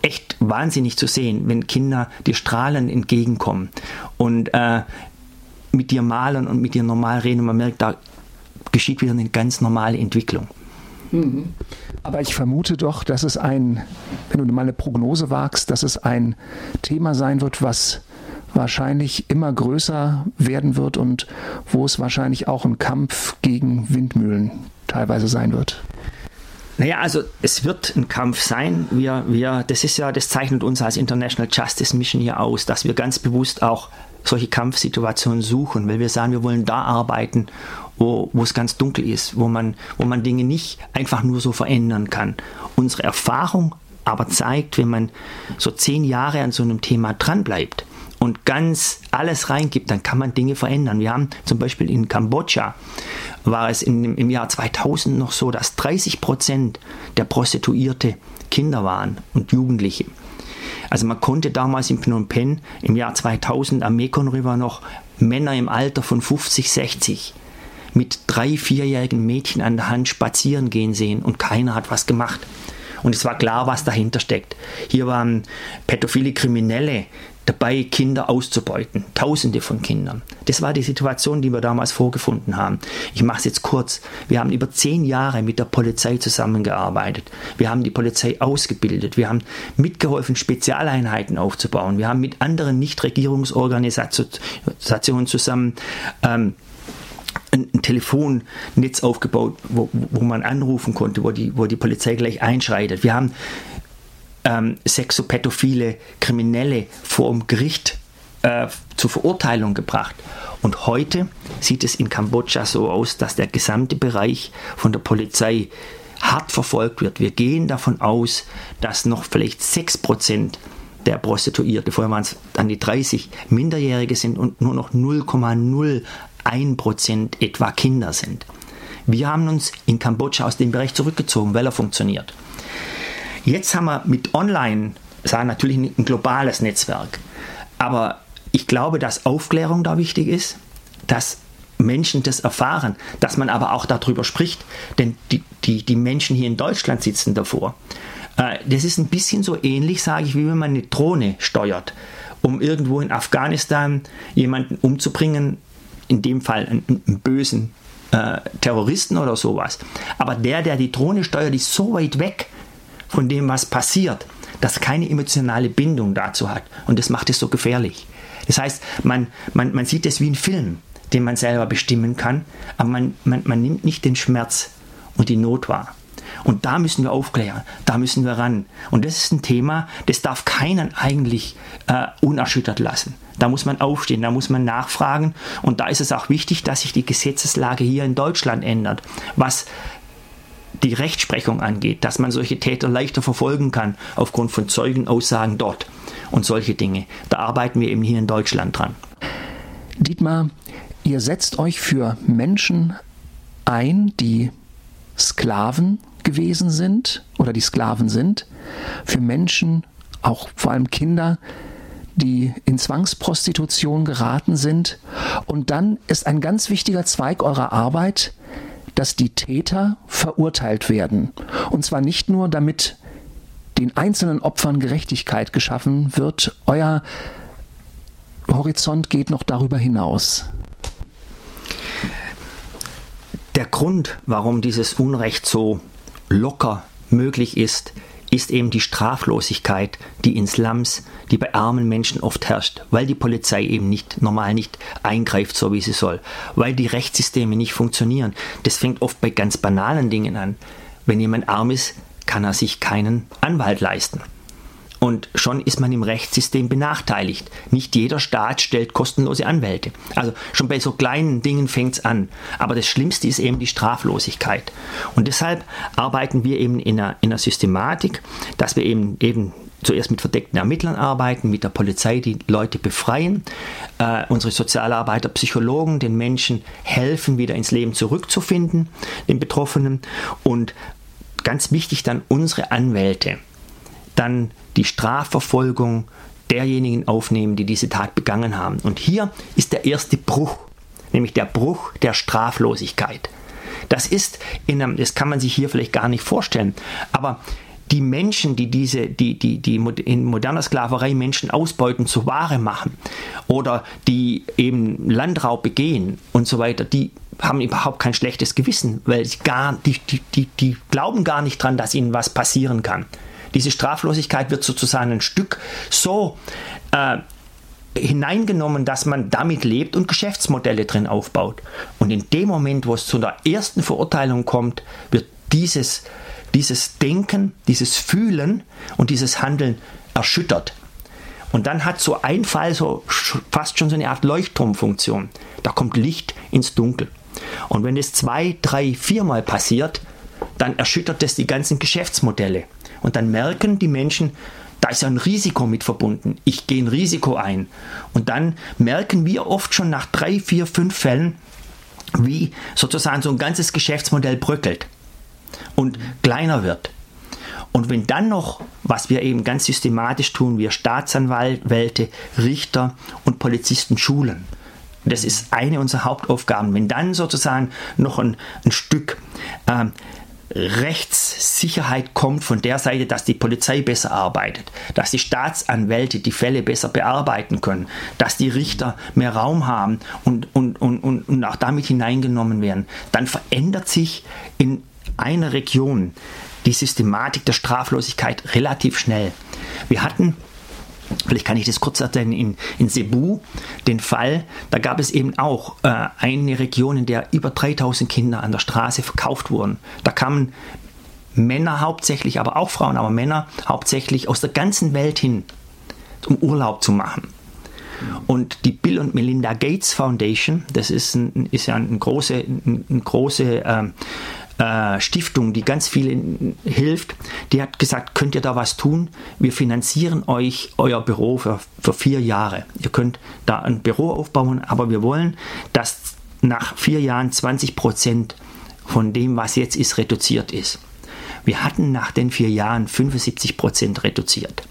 Speaker 3: echt wahnsinnig zu sehen, wenn Kinder dir strahlend entgegenkommen und äh, mit dir malen und mit dir normal reden und man merkt, da geschieht wieder eine ganz normale Entwicklung.
Speaker 1: Mhm. Aber ich vermute doch, dass es ein, wenn du mal eine Prognose wagst, dass es ein Thema sein wird, was wahrscheinlich immer größer werden wird und wo es wahrscheinlich auch ein Kampf gegen Windmühlen teilweise sein wird.
Speaker 3: Naja, also es wird ein Kampf sein. Wir, wir, das ist ja, das zeichnet uns als International Justice Mission hier aus, dass wir ganz bewusst auch solche Kampfsituationen suchen, weil wir sagen, wir wollen da arbeiten, wo, wo es ganz dunkel ist, wo man, wo man Dinge nicht einfach nur so verändern kann. Unsere Erfahrung aber zeigt, wenn man so zehn Jahre an so einem Thema dranbleibt, und ganz alles reingibt, dann kann man Dinge verändern. Wir haben zum Beispiel in Kambodscha war es in, im Jahr 2000 noch so, dass 30 Prozent der Prostituierte Kinder waren und Jugendliche. Also man konnte damals in Phnom Penh im Jahr 2000 am Mekong River noch Männer im Alter von 50, 60 mit drei, vierjährigen Mädchen an der Hand spazieren gehen sehen und keiner hat was gemacht. Und es war klar, was dahinter steckt. Hier waren pädophile Kriminelle, dabei, Kinder auszubeuten. Tausende von Kindern. Das war die Situation, die wir damals vorgefunden haben. Ich mache es jetzt kurz. Wir haben über zehn Jahre mit der Polizei zusammengearbeitet. Wir haben die Polizei ausgebildet. Wir haben mitgeholfen, Spezialeinheiten aufzubauen. Wir haben mit anderen Nichtregierungsorganisationen zusammen ähm, ein, Telefonnetz aufgebaut, wo, wo man anrufen konnte, wo die, wo die Polizei gleich einschreitet. Wir haben ähm, sexopädophile Kriminelle vor dem Gericht äh, zur Verurteilung gebracht. Und heute sieht es in Kambodscha so aus, dass der gesamte Bereich von der Polizei hart verfolgt wird. Wir gehen davon aus, dass noch vielleicht 6% der Prostituierte, vorher waren es an die 30, Minderjährige sind und nur noch 0,01% etwa Kinder sind. Wir haben uns in Kambodscha aus dem Bereich zurückgezogen, weil er funktioniert. Jetzt haben wir mit Online, sagen natürlich ein globales Netzwerk, aber ich glaube, dass Aufklärung da wichtig ist, dass Menschen das erfahren, dass man aber auch darüber spricht, denn die, die, die Menschen hier in Deutschland sitzen davor. Äh, das ist ein bisschen so ähnlich, sage ich, wie wenn man eine Drohne steuert, um irgendwo in Afghanistan jemanden umzubringen, in dem Fall einen, einen bösen äh, Terroristen oder sowas. Aber der, der die Drohne steuert, ist so weit weg, von dem, was passiert, das keine emotionale Bindung dazu hat. Und das macht es so gefährlich. Das heißt, man, man, man sieht es wie ein Film, den man selber bestimmen kann, aber man, man, man nimmt nicht den Schmerz und die Not wahr. Und da müssen wir aufklären, da müssen wir ran. Und das ist ein Thema, das darf keinen eigentlich äh, unerschüttert lassen. Da muss man aufstehen, da muss man nachfragen. Und da ist es auch wichtig, dass sich die Gesetzeslage hier in Deutschland ändert, was die Rechtsprechung angeht, dass man solche Täter leichter verfolgen kann aufgrund von Zeugenaussagen dort und solche Dinge. Da arbeiten wir eben hier in Deutschland dran.
Speaker 1: Dietmar, ihr setzt euch für Menschen ein, die Sklaven gewesen sind oder die Sklaven sind, für Menschen, auch vor allem Kinder, die in Zwangsprostitution geraten sind. Und dann ist ein ganz wichtiger Zweig eurer Arbeit, dass die Täter verurteilt werden. Und zwar nicht nur, damit den einzelnen Opfern Gerechtigkeit geschaffen wird. Euer Horizont geht noch darüber hinaus.
Speaker 3: Der Grund, warum dieses Unrecht so locker möglich ist, ist eben die Straflosigkeit, die in Slums, die bei armen Menschen oft herrscht, weil die Polizei eben nicht normal nicht eingreift, so wie sie soll, weil die Rechtssysteme nicht funktionieren. Das fängt oft bei ganz banalen Dingen an. Wenn jemand arm ist, kann er sich keinen Anwalt leisten. Und schon ist man im Rechtssystem benachteiligt. Nicht jeder Staat stellt kostenlose Anwälte. Also schon bei so kleinen Dingen fängt es an. Aber das Schlimmste ist eben die Straflosigkeit. Und deshalb arbeiten wir eben in einer, in einer Systematik, dass wir eben, eben zuerst mit verdeckten Ermittlern arbeiten, mit der Polizei die Leute befreien, äh, unsere Sozialarbeiter, Psychologen den Menschen helfen, wieder ins Leben zurückzufinden, den Betroffenen. Und ganz wichtig dann unsere Anwälte dann die Strafverfolgung derjenigen aufnehmen, die diese Tat begangen haben. Und hier ist der erste Bruch, nämlich der Bruch der Straflosigkeit. Das ist, in einem, das kann man sich hier vielleicht gar nicht vorstellen, aber die Menschen, die diese, die, die, die in moderner Sklaverei Menschen ausbeuten, zu Ware machen oder die eben Landraub begehen und so weiter, die haben überhaupt kein schlechtes Gewissen, weil sie gar, die, die, die, die glauben gar nicht dran, dass ihnen was passieren kann. Diese Straflosigkeit wird sozusagen ein Stück so äh, hineingenommen, dass man damit lebt und Geschäftsmodelle drin aufbaut. Und in dem Moment, wo es zu der ersten Verurteilung kommt, wird dieses, dieses Denken, dieses Fühlen und dieses Handeln erschüttert. Und dann hat so ein Fall so fast schon so eine Art Leuchtturmfunktion. Da kommt Licht ins Dunkel. Und wenn es zwei, drei, viermal passiert, dann erschüttert es die ganzen Geschäftsmodelle. Und dann merken die Menschen, da ist ein Risiko mit verbunden. Ich gehe ein Risiko ein. Und dann merken wir oft schon nach drei, vier, fünf Fällen, wie sozusagen so ein ganzes Geschäftsmodell bröckelt und kleiner wird. Und wenn dann noch, was wir eben ganz systematisch tun, wir Staatsanwälte, Richter und Polizisten schulen. Das ist eine unserer Hauptaufgaben. Wenn dann sozusagen noch ein, ein Stück äh, Rechtssicherheit kommt von der Seite, dass die Polizei besser arbeitet, dass die Staatsanwälte die Fälle besser bearbeiten können, dass die Richter mehr Raum haben und, und, und, und auch damit hineingenommen werden, dann verändert sich in einer Region die Systematik der Straflosigkeit relativ schnell. Wir hatten Vielleicht kann ich das kurz erzählen. In, in Cebu, den Fall, da gab es eben auch äh, eine Region, in der über 3000 Kinder an der Straße verkauft wurden. Da kamen Männer hauptsächlich, aber auch Frauen, aber Männer hauptsächlich aus der ganzen Welt hin, um Urlaub zu machen. Und die Bill und Melinda Gates Foundation, das ist, ein, ist ja eine große, eine große ähm, äh, Stiftung, die ganz vielen hilft, die hat gesagt, könnt ihr da was tun? Wir finanzieren euch euer Büro für, für vier Jahre. Ihr könnt da ein Büro aufbauen, aber wir wollen, dass nach vier Jahren 20 Prozent von dem, was jetzt ist, reduziert ist. Wir hatten nach den vier Jahren 75 Prozent reduziert.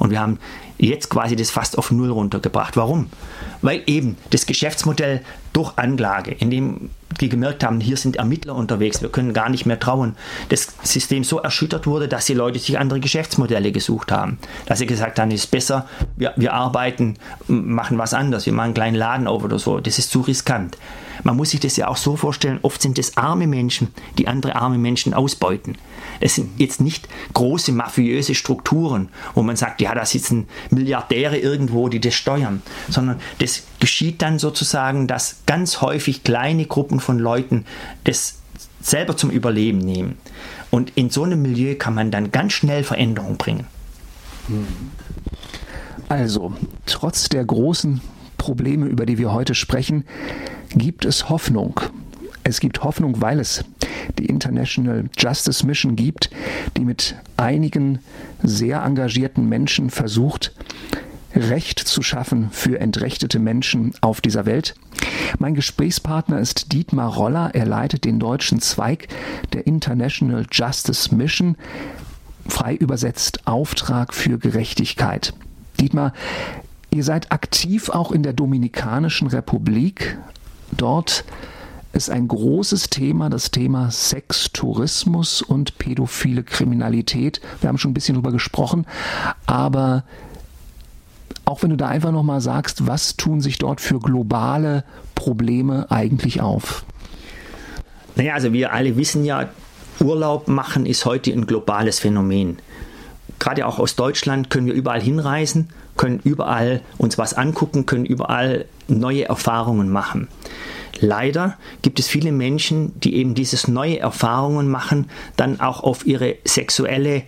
Speaker 3: Und wir haben jetzt quasi das fast auf Null runtergebracht. Warum? Weil eben das Geschäftsmodell durch Anklage, in dem die gemerkt haben, hier sind Ermittler unterwegs, wir können gar nicht mehr trauen, das System so erschüttert wurde, dass die Leute sich andere Geschäftsmodelle gesucht haben. Dass sie gesagt haben, es ist besser, wir, wir arbeiten, machen was anderes, wir machen einen kleinen Laden auf oder so, das ist zu riskant. Man muss sich das ja auch so vorstellen, oft sind es arme Menschen, die andere arme Menschen ausbeuten. Es sind jetzt nicht große mafiöse Strukturen, wo man sagt, ja, da sitzen Milliardäre irgendwo, die das steuern, sondern das geschieht dann sozusagen, dass ganz häufig kleine Gruppen von Leuten das selber zum Überleben nehmen. Und in so einem Milieu kann man dann ganz schnell Veränderung bringen.
Speaker 1: Also, trotz der großen Probleme, über die wir heute sprechen, gibt es Hoffnung. Es gibt Hoffnung, weil es die International Justice Mission gibt, die mit einigen sehr engagierten Menschen versucht, Recht zu schaffen für entrechtete Menschen auf dieser Welt. Mein Gesprächspartner ist Dietmar Roller. Er leitet den deutschen Zweig der International Justice Mission, frei übersetzt Auftrag für Gerechtigkeit. Dietmar, Ihr seid aktiv auch in der Dominikanischen Republik. Dort ist ein großes Thema das Thema Sextourismus und pädophile Kriminalität. Wir haben schon ein bisschen darüber gesprochen, aber auch wenn du da einfach nochmal sagst, was tun sich dort für globale Probleme eigentlich auf?
Speaker 3: Naja, also wir alle wissen ja, Urlaub machen ist heute ein globales Phänomen. Gerade auch aus Deutschland können wir überall hinreisen, können überall uns was angucken, können überall neue Erfahrungen machen. Leider gibt es viele Menschen, die eben dieses neue Erfahrungen machen, dann auch auf ihre sexuelle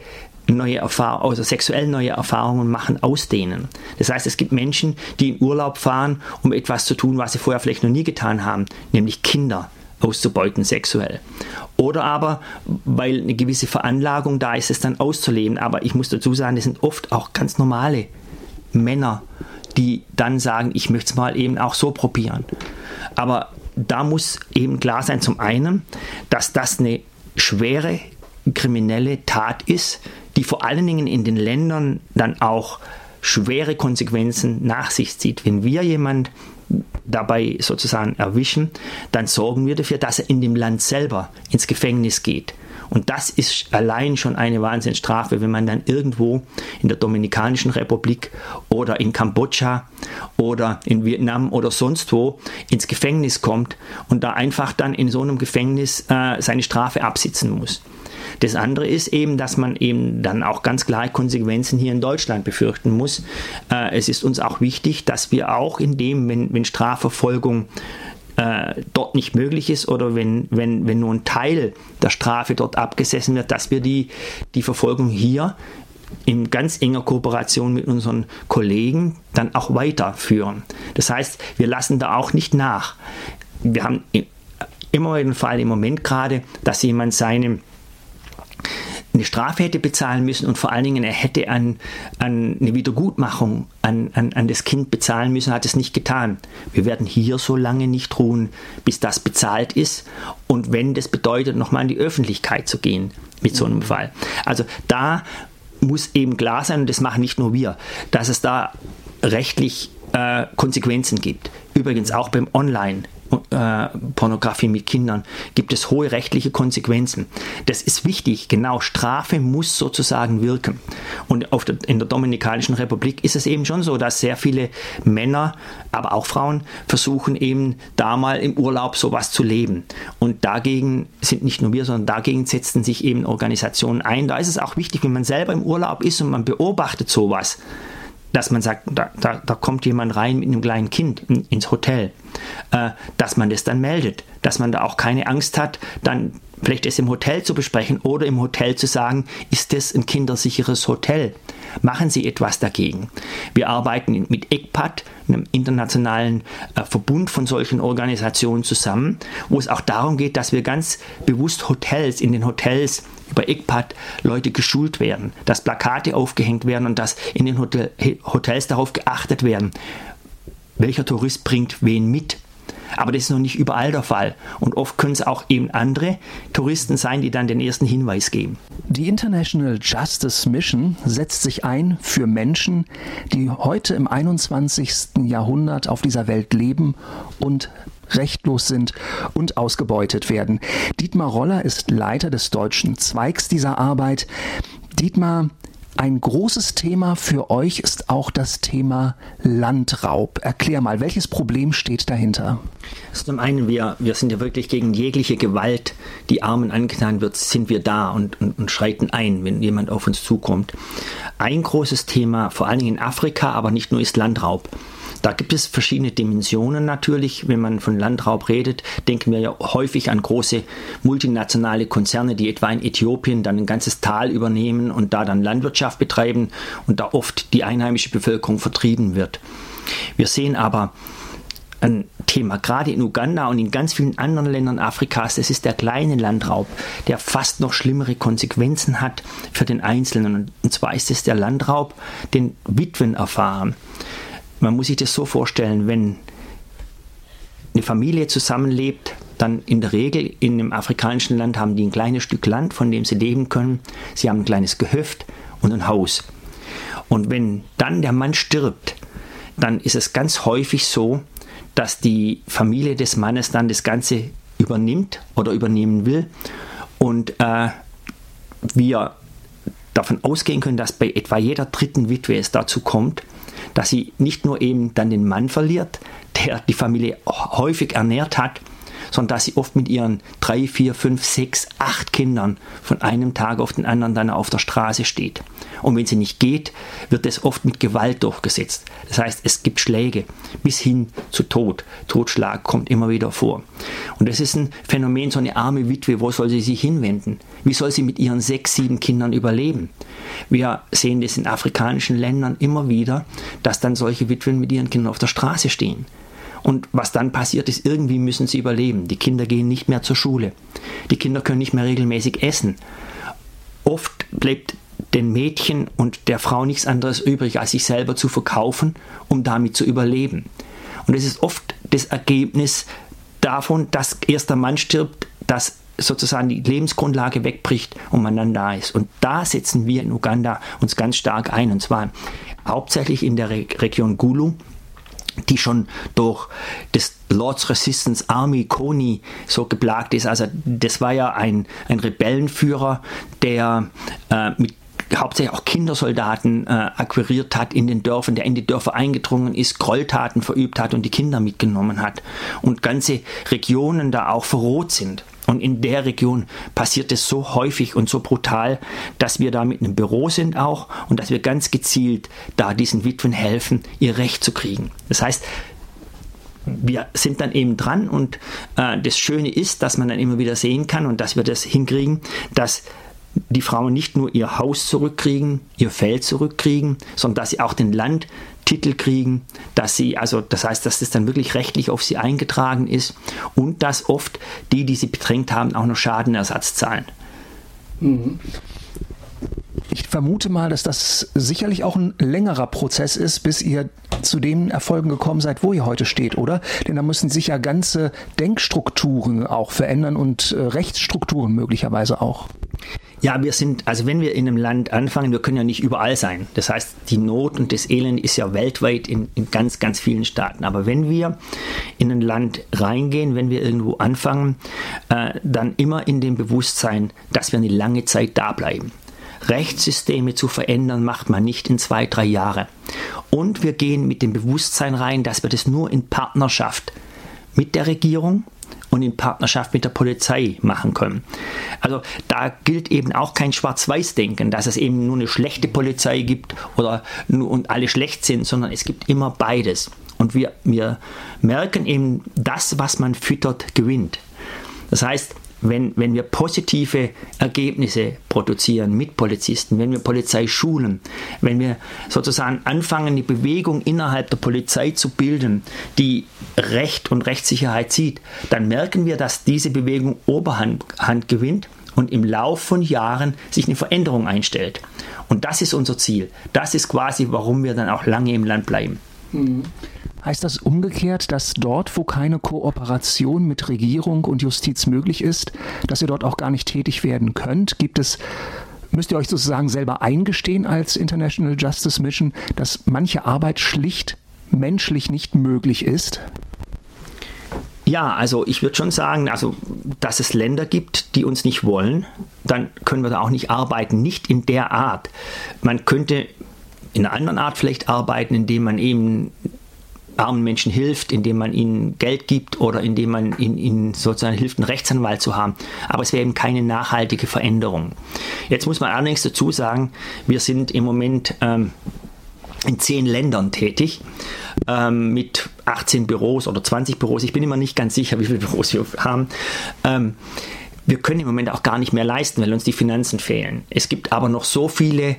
Speaker 3: neue Erfahrungen, also sexuell neue Erfahrungen machen, ausdehnen. Das heißt, es gibt Menschen, die in Urlaub fahren, um etwas zu tun, was sie vorher vielleicht noch nie getan haben, nämlich Kinder auszubeuten sexuell. Oder aber, weil eine gewisse Veranlagung da ist, es dann auszuleben. Aber ich muss dazu sagen, das sind oft auch ganz normale Männer, die dann sagen, ich möchte es mal eben auch so probieren. Aber da muss eben klar sein, zum einen, dass das eine schwere kriminelle Tat ist, die vor allen Dingen in den Ländern dann auch schwere Konsequenzen nach sich zieht. Wenn wir jemand dabei sozusagen erwischen, dann sorgen wir dafür, dass er in dem Land selber ins Gefängnis geht. Und das ist allein schon eine Wahnsinnsstrafe, wenn man dann irgendwo in der Dominikanischen Republik oder in Kambodscha oder in Vietnam oder sonst wo ins Gefängnis kommt und da einfach dann in so einem Gefängnis äh, seine Strafe absitzen muss. Das andere ist eben, dass man eben dann auch ganz klar Konsequenzen hier in Deutschland befürchten muss. Äh, es ist uns auch wichtig, dass wir auch in dem, wenn, wenn Strafverfolgung äh, dort nicht möglich ist oder wenn, wenn, wenn nur ein Teil der Strafe dort abgesessen wird, dass wir die, die Verfolgung hier in ganz enger Kooperation mit unseren Kollegen dann auch weiterführen. Das heißt, wir lassen da auch nicht nach. Wir haben immer den Fall im Moment gerade, dass jemand seine eine Strafe hätte bezahlen müssen und vor allen Dingen er hätte an, an eine Wiedergutmachung an, an, an das Kind bezahlen müssen, hat es nicht getan. Wir werden hier so lange nicht ruhen, bis das bezahlt ist und wenn das bedeutet, nochmal in die Öffentlichkeit zu gehen mit so einem Fall. Also da muss eben klar sein, und das machen nicht nur wir, dass es da rechtlich äh, Konsequenzen gibt. Übrigens auch beim Online äh, Pornografie mit Kindern, gibt es hohe rechtliche Konsequenzen. Das ist wichtig, genau, Strafe muss sozusagen wirken. Und der, in der Dominikanischen Republik ist es eben schon so, dass sehr viele Männer, aber auch Frauen versuchen eben da mal im Urlaub sowas zu leben. Und dagegen sind nicht nur wir, sondern dagegen setzen sich eben Organisationen ein. Da ist es auch wichtig, wenn man selber im Urlaub ist und man beobachtet sowas, dass man sagt, da, da, da, kommt jemand rein mit einem kleinen Kind in, ins Hotel, äh, dass man das dann meldet, dass man da auch keine Angst hat, dann vielleicht es im Hotel zu besprechen oder im Hotel zu sagen, ist das ein kindersicheres Hotel? Machen Sie etwas dagegen. Wir arbeiten mit ECPAT, einem internationalen äh, Verbund von solchen Organisationen zusammen, wo es auch darum geht, dass wir ganz bewusst Hotels, in den Hotels über ECPAT Leute geschult werden, dass Plakate aufgehängt werden und dass in den Hotel, Hotels darauf geachtet werden, welcher Tourist bringt wen mit. Aber das ist noch nicht überall der Fall. Und oft können es auch eben andere Touristen sein, die dann den ersten Hinweis geben.
Speaker 1: Die International Justice Mission setzt sich ein für Menschen, die heute im 21. Jahrhundert auf dieser Welt leben und rechtlos sind und ausgebeutet werden. Dietmar Roller ist Leiter des deutschen Zweigs dieser Arbeit. Dietmar, ein großes Thema für euch ist auch das Thema Landraub. Erklär mal, welches Problem steht dahinter?
Speaker 3: Also zum einen, wir, wir sind ja wirklich gegen jegliche Gewalt, die Armen angetan wird, sind wir da und, und, und schreiten ein, wenn jemand auf uns zukommt. Ein großes Thema, vor allen Dingen in Afrika, aber nicht nur, ist Landraub. Da gibt es verschiedene Dimensionen natürlich. Wenn man von Landraub redet, denken wir ja häufig an große multinationale Konzerne, die etwa in Äthiopien dann ein ganzes Tal übernehmen und da dann Landwirtschaft betreiben und da oft die einheimische Bevölkerung vertrieben wird. Wir sehen aber ein Thema, gerade in Uganda und in ganz vielen anderen Ländern Afrikas, das ist der kleine Landraub, der fast noch schlimmere Konsequenzen hat für den Einzelnen. Und zwar ist es der Landraub, den Witwen erfahren. Man muss sich das so vorstellen, wenn eine Familie zusammenlebt, dann in der Regel in einem afrikanischen Land haben die ein kleines Stück Land, von dem sie leben können. Sie haben ein kleines Gehöft und ein Haus. Und wenn dann der Mann stirbt, dann ist es ganz häufig so, dass die Familie des Mannes dann das Ganze übernimmt oder übernehmen will und äh, wir davon ausgehen können, dass bei etwa jeder dritten Witwe es dazu kommt, dass sie nicht nur eben dann den Mann verliert, der die Familie häufig ernährt hat, sondern dass sie oft mit ihren drei, vier, fünf, sechs, acht Kindern von einem Tag auf den anderen dann auf der Straße steht. Und wenn sie nicht geht, wird es oft mit Gewalt durchgesetzt. Das heißt, es gibt Schläge bis hin zu Tod. Totschlag kommt immer wieder vor. Und das ist ein Phänomen, so eine arme Witwe, wo soll sie sich hinwenden? Wie soll sie mit ihren sechs, sieben Kindern überleben? Wir sehen das in afrikanischen Ländern immer wieder, dass dann solche Witwen mit ihren Kindern auf der Straße stehen. Und was dann passiert ist, irgendwie müssen sie überleben. Die Kinder gehen nicht mehr zur Schule. Die Kinder können nicht mehr regelmäßig essen. Oft bleibt den Mädchen und der Frau nichts anderes übrig, als sich selber zu verkaufen, um damit zu überleben. Und es ist oft das Ergebnis davon, dass erst der Mann stirbt, dass sozusagen die Lebensgrundlage wegbricht und man dann da ist. Und da setzen wir in Uganda uns ganz stark ein, und zwar hauptsächlich in der Re Region Gulu, die schon durch das Lord's Resistance Army Kony so geplagt ist. Also das war ja ein, ein Rebellenführer, der äh, mit hauptsächlich auch Kindersoldaten äh, akquiriert hat in den Dörfern, der in die Dörfer eingedrungen ist, Gräueltaten verübt hat und die Kinder mitgenommen hat und ganze Regionen da auch verroht sind. Und in der Region passiert es so häufig und so brutal, dass wir da mit einem Büro sind auch und dass wir ganz gezielt da diesen Witwen helfen, ihr Recht zu kriegen. Das heißt, wir sind dann eben dran und äh, das Schöne ist, dass man dann immer wieder sehen kann und dass wir das hinkriegen, dass die Frauen nicht nur ihr Haus zurückkriegen, ihr Feld zurückkriegen, sondern dass sie auch den Landtitel kriegen, dass sie, also das heißt, dass das dann wirklich rechtlich auf sie eingetragen ist und dass oft die, die sie bedrängt haben, auch noch Schadenersatz zahlen.
Speaker 1: Mhm. Ich vermute mal, dass das sicherlich auch ein längerer Prozess ist, bis ihr zu den Erfolgen gekommen seid, wo ihr heute steht, oder? Denn da müssen sich ja ganze Denkstrukturen auch verändern und äh, Rechtsstrukturen möglicherweise auch.
Speaker 3: Ja, wir sind, also wenn wir in einem Land anfangen, wir können ja nicht überall sein. Das heißt, die Not und das Elend ist ja weltweit in, in ganz, ganz vielen Staaten. Aber wenn wir in ein Land reingehen, wenn wir irgendwo anfangen, äh, dann immer in dem Bewusstsein, dass wir eine lange Zeit da bleiben. Rechtssysteme zu verändern, macht man nicht in zwei, drei Jahre. Und wir gehen mit dem Bewusstsein rein, dass wir das nur in Partnerschaft mit der Regierung, und in Partnerschaft mit der Polizei machen können. Also da gilt eben auch kein Schwarz-Weiß-Denken, dass es eben nur eine schlechte Polizei gibt oder nur und alle schlecht sind, sondern es gibt immer beides. Und wir, wir merken eben, das, was man füttert, gewinnt. Das heißt, wenn, wenn wir positive Ergebnisse produzieren mit Polizisten, wenn wir Polizei schulen, wenn wir sozusagen anfangen, die Bewegung innerhalb der Polizei zu bilden, die Recht und Rechtssicherheit zieht, dann merken wir, dass diese Bewegung Oberhand Hand gewinnt und im Lauf von Jahren sich eine Veränderung einstellt. Und das ist unser Ziel. Das ist quasi, warum wir dann auch lange im Land bleiben.
Speaker 1: Mhm. Heißt das umgekehrt, dass dort, wo keine Kooperation mit Regierung und Justiz möglich ist, dass ihr dort auch gar nicht tätig werden könnt? Gibt es Müsst ihr euch sozusagen selber eingestehen als International Justice Mission, dass manche Arbeit schlicht menschlich nicht möglich ist?
Speaker 3: Ja, also ich würde schon sagen, also dass es Länder gibt, die uns nicht wollen, dann können wir da auch nicht arbeiten, nicht in der Art. Man könnte in einer anderen Art vielleicht arbeiten, indem man eben armen Menschen hilft, indem man ihnen Geld gibt oder indem man ihnen, ihnen sozusagen hilft, einen Rechtsanwalt zu haben. Aber es wäre eben keine nachhaltige Veränderung. Jetzt muss man allerdings dazu sagen, wir sind im Moment ähm, in zehn Ländern tätig ähm, mit 18 Büros oder 20 Büros. Ich bin immer nicht ganz sicher, wie viele Büros wir haben. Ähm, wir können im Moment auch gar nicht mehr leisten, weil uns die Finanzen fehlen. Es gibt aber noch so viele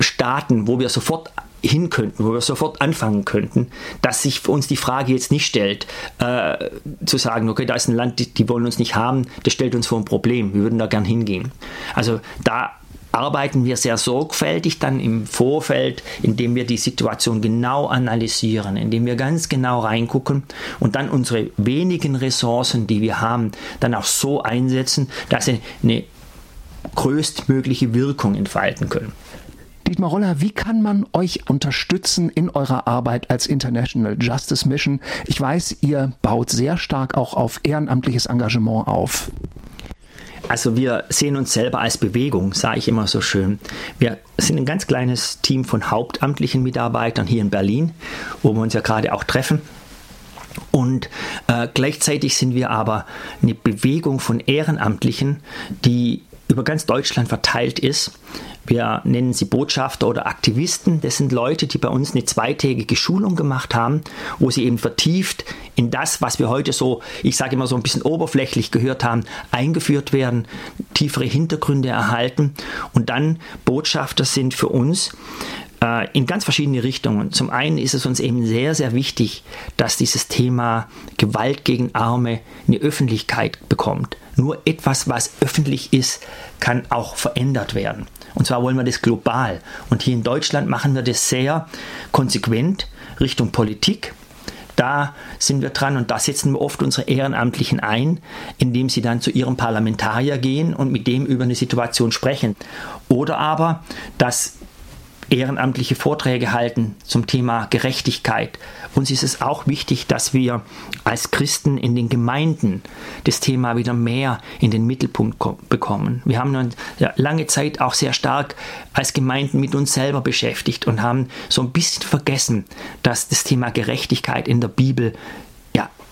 Speaker 3: Staaten, wo wir sofort hin könnten, wo wir sofort anfangen könnten, dass sich für uns die Frage jetzt nicht stellt, äh, zu sagen, okay, da ist ein Land, die, die wollen uns nicht haben, das stellt uns vor ein Problem, wir würden da gern hingehen. Also da arbeiten wir sehr sorgfältig dann im Vorfeld, indem wir die Situation genau analysieren, indem wir ganz genau reingucken und dann unsere wenigen Ressourcen, die wir haben, dann auch so einsetzen, dass sie eine größtmögliche Wirkung entfalten können.
Speaker 1: Dietmar Roller, wie kann man euch unterstützen in eurer Arbeit als International Justice Mission? Ich weiß, ihr baut sehr stark auch auf ehrenamtliches Engagement auf.
Speaker 3: Also wir sehen uns selber als Bewegung, sage ich immer so schön. Wir sind ein ganz kleines Team von hauptamtlichen Mitarbeitern hier in Berlin, wo wir uns ja gerade auch treffen. Und äh, gleichzeitig sind wir aber eine Bewegung von Ehrenamtlichen, die über ganz Deutschland verteilt ist. Wir nennen sie Botschafter oder Aktivisten. Das sind Leute, die bei uns eine zweitägige Schulung gemacht haben, wo sie eben vertieft in das, was wir heute so, ich sage immer so ein bisschen oberflächlich gehört haben, eingeführt werden, tiefere Hintergründe erhalten und dann Botschafter sind für uns äh, in ganz verschiedene Richtungen. Zum einen ist es uns eben sehr, sehr wichtig, dass dieses Thema Gewalt gegen Arme eine Öffentlichkeit bekommt. Nur etwas, was öffentlich ist, kann auch verändert werden. Und zwar wollen wir das global. Und hier in Deutschland machen wir das sehr konsequent Richtung Politik. Da sind wir dran und da setzen wir oft unsere Ehrenamtlichen ein, indem sie dann zu ihrem Parlamentarier gehen und mit dem über eine Situation sprechen. Oder aber, dass ehrenamtliche Vorträge halten zum Thema Gerechtigkeit. Uns ist es auch wichtig, dass wir als Christen in den Gemeinden das Thema wieder mehr in den Mittelpunkt bekommen. Wir haben uns ja, lange Zeit auch sehr stark als Gemeinden mit uns selber beschäftigt und haben so ein bisschen vergessen, dass das Thema Gerechtigkeit in der Bibel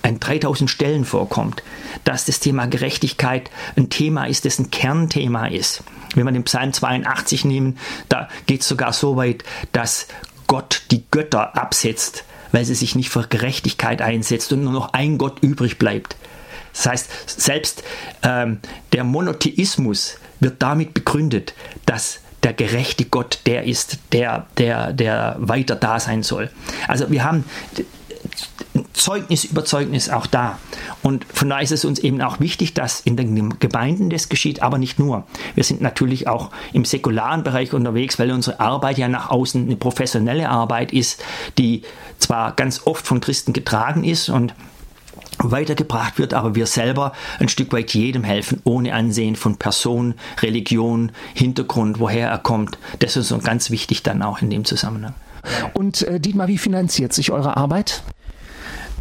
Speaker 3: an 3000 Stellen vorkommt, dass das Thema Gerechtigkeit ein Thema ist, das ein Kernthema ist. Wenn wir den Psalm 82 nehmen, da geht es sogar so weit, dass Gott die Götter absetzt, weil sie sich nicht für Gerechtigkeit einsetzt und nur noch ein Gott übrig bleibt. Das heißt, selbst ähm, der Monotheismus wird damit begründet, dass der gerechte Gott der ist, der, der, der weiter da sein soll. Also wir haben Zeugnis über Zeugnis auch da. Und von daher ist es uns eben auch wichtig, dass in den Gemeinden das geschieht, aber nicht nur. Wir sind natürlich auch im säkularen Bereich unterwegs, weil unsere Arbeit ja nach außen eine professionelle Arbeit ist, die zwar ganz oft von Christen getragen ist und weitergebracht wird, aber wir selber ein Stück weit jedem helfen, ohne Ansehen von Person, Religion, Hintergrund, woher er kommt. Das ist uns ganz wichtig dann auch in dem Zusammenhang.
Speaker 1: Und äh, Dietmar, wie finanziert sich eure Arbeit?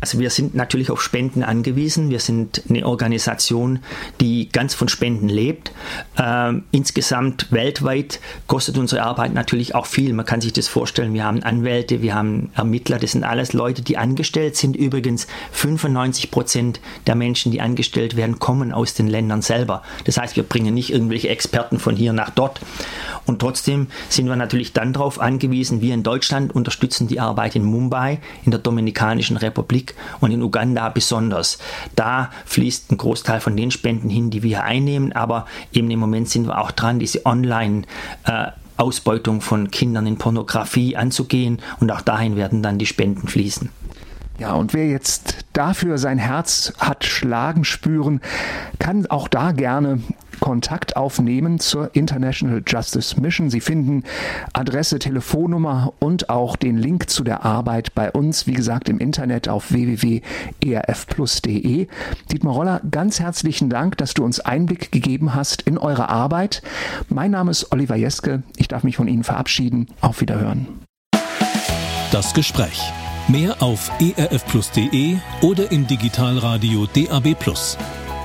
Speaker 3: Also wir sind natürlich auf Spenden angewiesen. Wir sind eine Organisation, die ganz von Spenden lebt. Ähm, insgesamt weltweit kostet unsere Arbeit natürlich auch viel. Man kann sich das vorstellen. Wir haben Anwälte, wir haben Ermittler. Das sind alles Leute, die angestellt sind. Übrigens 95 Prozent der Menschen, die angestellt werden, kommen aus den Ländern selber. Das heißt, wir bringen nicht irgendwelche Experten von hier nach dort. Und trotzdem sind wir natürlich dann darauf angewiesen, wir in Deutschland unterstützen die Arbeit in Mumbai, in der Dominikanischen Republik und in Uganda besonders. Da fließt ein Großteil von den Spenden hin, die wir einnehmen, aber eben im Moment sind wir auch dran, diese Online- äh, Ausbeutung von Kindern in Pornografie anzugehen und auch dahin werden dann die Spenden fließen.
Speaker 1: Ja, und wer jetzt dafür sein Herz hat schlagen spüren, kann auch da gerne Kontakt aufnehmen zur International Justice Mission. Sie finden Adresse, Telefonnummer und auch den Link zu der Arbeit bei uns, wie gesagt, im Internet auf www.erfplus.de. Dietmar Roller, ganz herzlichen Dank, dass du uns Einblick gegeben hast in eure Arbeit. Mein Name ist Oliver Jeske. Ich darf mich von Ihnen verabschieden. Auf Wiederhören.
Speaker 2: Das Gespräch. Mehr auf erfplus.de oder im Digitalradio DAB+.